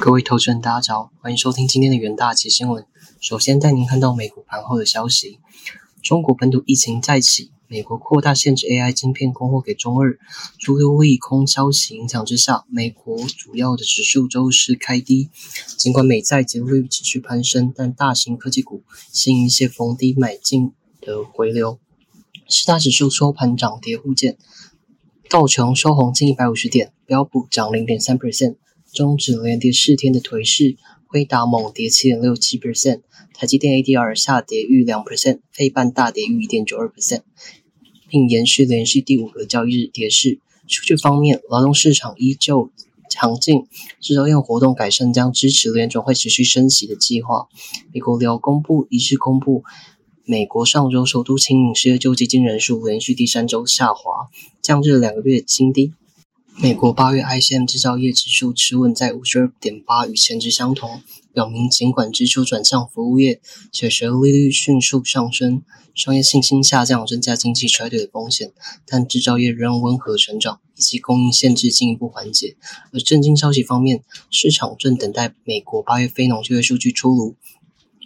各位投资人，大家早，欢迎收听今天的元大旗新闻。首先带您看到美股盘后的消息：中国本土疫情再起，美国扩大限制 AI 晶片供货给中日，诸多利空消息影响之下，美国主要的指数周四开低。尽管美债折率持续攀升，但大型科技股吸引一些逢低买进的回流。四大指数收盘涨跌互见，道琼收红近一百五十点，标普涨零点三 percent。终止连跌四天的颓势，辉达猛跌七点六七 percent，台积电 ADR 下跌逾两 percent，费半大跌逾一点九二 percent，并延续连续第五个交易日跌势。数据方面，劳动市场依旧强劲，制造业活动改善将支持联准会持续升息的计划。美国劳工部一致公布，美国上周首都清领失业救济金人数连续第三周下滑，降至两个月新低。美国八月 ICM 制造业指数持稳在五十二点八，与前值相同，表明尽管支出转向服务业，且随利率迅速上升，商业信心下降，增加经济衰退的风险，但制造业仍温和成长，以及供应限制进一步缓解。而震惊消息方面，市场正等待美国八月非农就业数据出炉，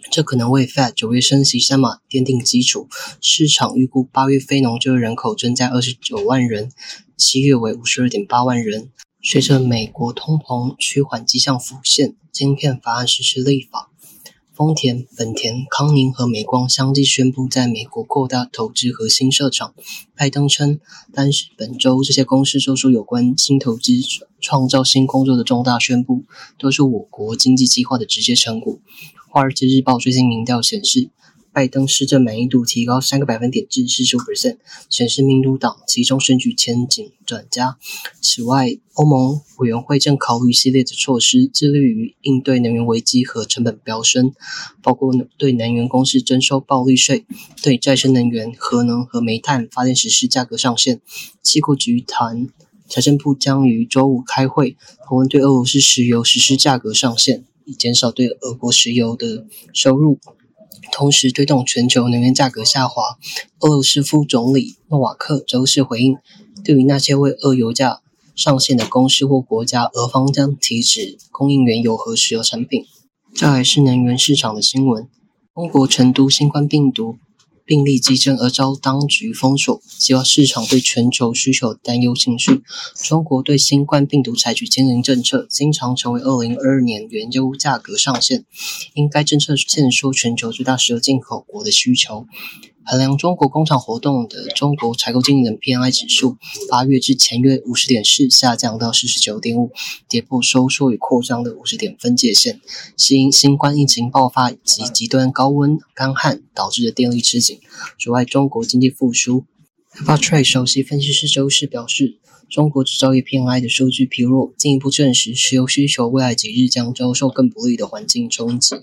这可能为 Fed 九月升息三码奠定基础。市场预估八月非农就业人口增加二十九万人。七月为五十二点八万人。随着美国通膨趋缓迹象浮现，晶片法案实施立法，丰田、本田、康宁和美光相继宣布在美国扩大投资和新设厂。拜登称，单是本周这些公司做出有关新投资、创造新工作的重大宣布，都是我国经济计划的直接成果。华尔街日报最新民调显示。拜登施政满意度提高三个百分点至四十五 percent，显示民主党集中选举前景转佳。此外，欧盟委员会正考虑一系列的措施，致力于应对能源危机和成本飙升，包括对能源公司征收暴利税，对再生能源、核能和煤炭发电实施价格上限。七国集团财政部将于周五开会，讨论对俄罗斯石油实施价格上限，以减少对俄国石油的收入。同时推动全球能源价格下滑。俄罗斯副总理诺瓦克周四回应，对于那些为俄油价上限的公司或国家，俄方将停止供应原油和石油产品。这还是能源市场的新闻：中国成都新冠病毒。病例激增而遭当局封锁，激发市场对全球需求担忧情绪。中国对新冠病毒采取经营政策，经常成为2022年原油价格上限。因该政策限缩全球最大石油进口国的需求。衡量中国工厂活动的中国采购经理人 PMI 指数，八月至前月五十点四下降到四十九点五，跌破收缩与扩张的五十点分界线，是因新冠疫情爆发及极端高温干旱导致的电力吃紧，阻碍中国经济复苏。f a Trade 首席分析师周四表示，中国制造业 PMI 的数据疲弱，进一步证实石油需求未来几日将遭受更不利的环境冲击。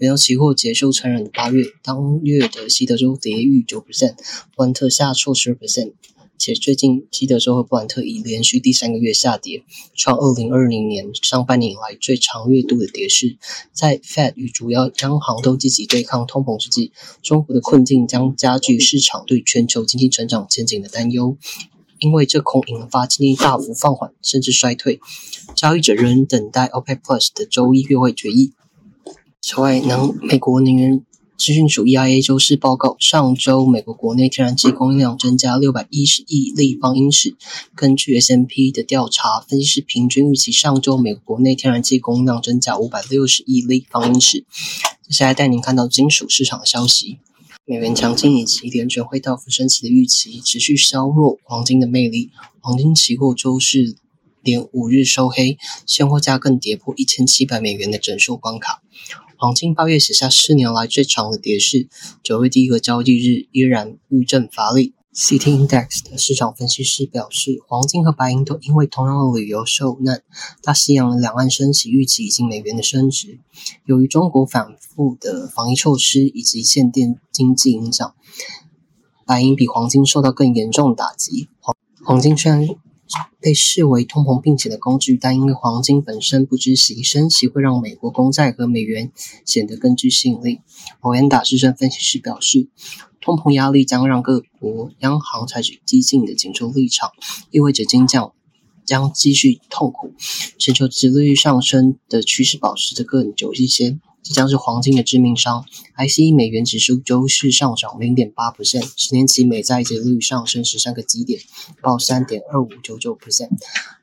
原油期货结束传染的八月，当月的西德州跌逾九 percent，布兰特下挫十二 percent，且最近西德州和布兰特已连续第三个月下跌，创二零二零年上半年以来最长月度的跌势。在 Fed 与主要央行都积极对抗通膨之际，中国的困境将加剧市场对全球经济成长前景的担忧，因为这恐引发经济大幅放缓甚至衰退。交易者仍等待 OPEC Plus 的周一月会决议。此外，能美国能源资讯署 EIA 周四报告，上周美国国内天然气供应量增加六百一十亿立方英尺。根据 S&P 的调查，分析师平均预期上周美国国内天然气供应量增加五百六十亿立方英尺。接下来带您看到金属市场的消息：美元强劲以及联准会大幅升息的预期，持续削弱黄金的魅力。黄金期货周四连五日收黑，现货价更跌破一千七百美元的整数关卡。黄金八月写下四年来最长的跌势，九月第一个交易日依然遇震乏力。City Index 的市场分析师表示，黄金和白银都因为同样的理由受难。大西洋的两岸升息预期以及美元的升值，由于中国反复的防疫措施以及限电经济影响，白银比黄金受到更严重的打击。黄黄金虽然。被视为通膨并且的工具，但因为黄金本身不知息，升息会让美国公债和美元显得更具吸引力。欧安达市政分析师表示，通膨压力将让各国央行采取激进的紧缩立场，意味着金价将继续痛苦。全球殖利率上升的趋势保持着更久一些。这将是黄金的致命伤。ICE 美元指数周四上涨零点八 percent，十年期美债利率上升十三个基点，报三点二五九九 percent。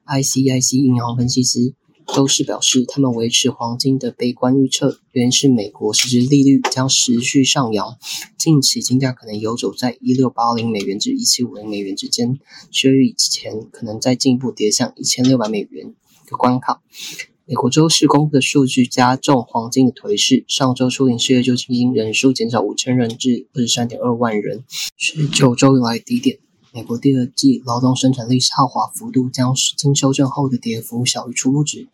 ICIC 银行分析师周四表示，他们维持黄金的悲观预测，原因是美国实质利率将持续上扬，近期金价可能游走在一六八零美元至一七五零美元之间，七月以前可能再进一步跌向一千六百美元的关卡。美国周四公布的数据加重黄金的颓势。上周初领失业救济金人数减少五千人至二十三点二万人，是九周以来低点。美国第二季劳动生产力下滑幅度将经修正后的跌幅小于初步值。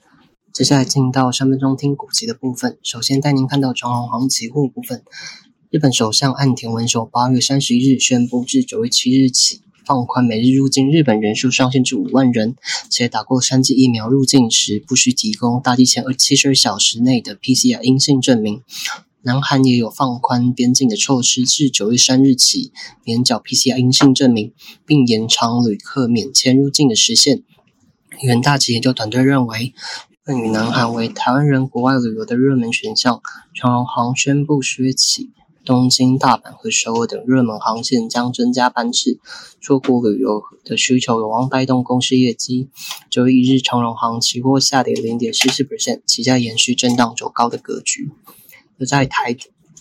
接下来进到三分钟听股息的部分。首先带您看到长荣航期货部分。日本首相岸田文雄八月三十一日宣布，至九月七日起。放宽每日入境日本人数上限至五万人，且打过三剂疫苗入境时不需提供大机前二七十二小时内的 PCR 阴性证明。南韩也有放宽边境的措施，至九月三日起免缴 PCR 阴性证明，并延长旅客免签入境的时限。元大旗研究团队认为，日本与南韩为台湾人国外旅游的热门选项。长航宣布十月起。东京、大阪和首尔等热门航线将增加班次，出国旅游的需求有望带动公司业绩。九月一日，长荣航期货下跌零点四四 percent，期价延续震荡走高的格局。而在台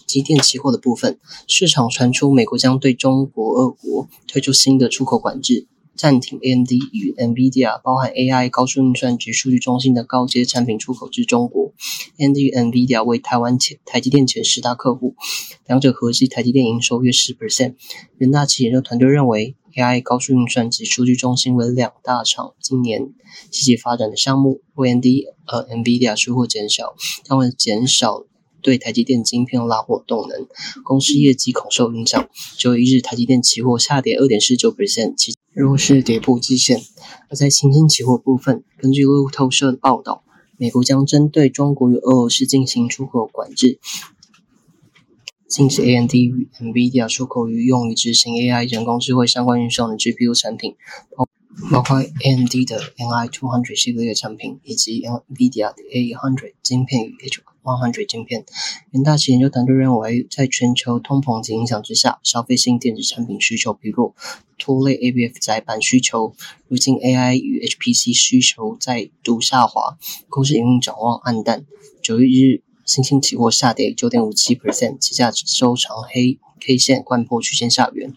积电期货的部分，市场传出美国将对中国、俄国推出新的出口管制。暂停 AMD 与 NVIDIA 包含 AI 高速运算及数据中心的高阶产品出口至中国。AMD 与 NVIDIA 为台湾前台积电前十大客户，两者合计台积电营收约十 percent。人大企研究团队认为，AI 高速运算及数据中心为两大厂今年积极发展的项目。AMD 和 NVIDIA 出货减少，将会减少。对台积电晶片拉货动能，公司业绩恐受影响。九月一日，台积电期货下跌二点四九 percent，其弱势跌破季线。而在新兴期货部分，根据路透社的报道，美国将针对中国与俄罗斯进行出口管制，禁止 AMD 与 NVIDIA 出口于用于执行 AI 人工智慧相关运算的 GPU 产品。包包括 AMD 的 NI200 系列产品，以及 NVIDIA 的 A100 晶片与 H H100 晶片。元大旗研究团队认为，在全球通膨及影响之下，消费性电子产品需求疲弱，拖累 ABF 载板需求。如今 AI 与 HPC 需求再度下滑，公司营运展望暗淡。九月一日，新兴期货下跌九点五七 percent，期价收长黑 K 线贯破区间下缘。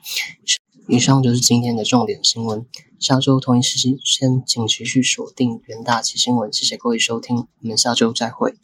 以上就是今天的重点新闻。下周同一时间，请持续锁定元大旗新闻。谢谢各位收听，我们下周再会。